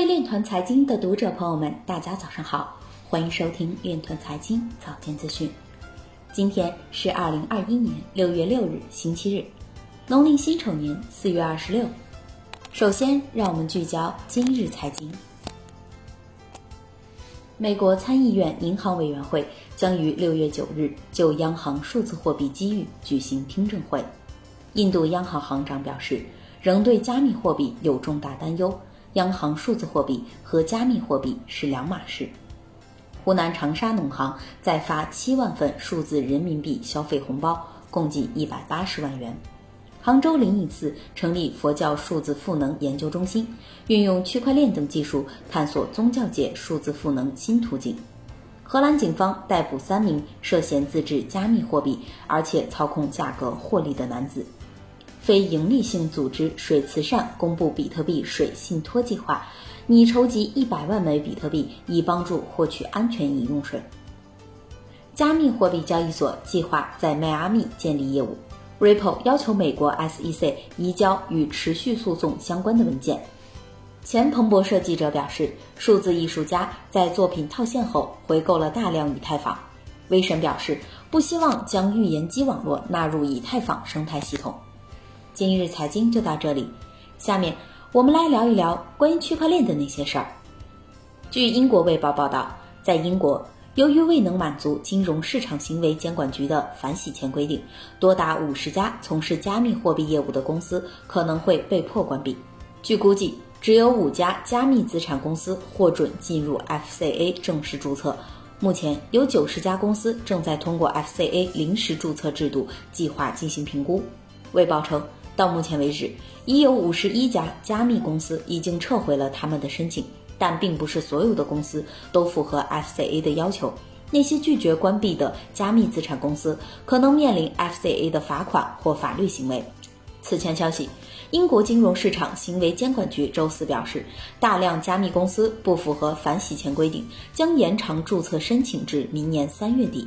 位链团财经的读者朋友们，大家早上好，欢迎收听链团财经早间资讯。今天是二零二一年六月六日，星期日，农历辛丑年四月二十六。首先，让我们聚焦今日财经。美国参议院银行委员会将于六月九日就央行数字货币机遇举行听证会。印度央行行长表示，仍对加密货币有重大担忧。央行数字货币和加密货币是两码事。湖南长沙农行再发七万份数字人民币消费红包，共计一百八十万元。杭州灵隐寺成立佛教数字赋能研究中心，运用区块链等技术探索宗教界数字赋能新途径。荷兰警方逮捕三名涉嫌自制加密货币而且操控价格获利的男子。非营利性组织水慈善公布比特币水信托计划，拟筹集一百万枚比特币，以帮助获取安全饮用水。加密货币交易所计划在迈阿密建立业务。Ripple 要求美国 SEC 移交与持续诉讼相关的文件。前彭博社记者表示，数字艺术家在作品套现后回购了大量以太坊。威神表示，不希望将预言机网络纳入以太坊生态系统。今日财经就到这里，下面我们来聊一聊关于区块链的那些事儿。据英国卫报报道，在英国，由于未能满足金融市场行为监管局的反洗钱规定，多达五十家从事加密货币业务的公司可能会被迫关闭。据估计，只有五家加密资产公司获准进入 FCA 正式注册。目前有九十家公司正在通过 FCA 临时注册制度计划进行评估。卫报称。到目前为止，已有五十一家加密公司已经撤回了他们的申请，但并不是所有的公司都符合 FCA 的要求。那些拒绝关闭的加密资产公司可能面临 FCA 的罚款或法律行为。此前消息，英国金融市场行为监管局周四表示，大量加密公司不符合反洗钱规定，将延长注册申请至明年三月底。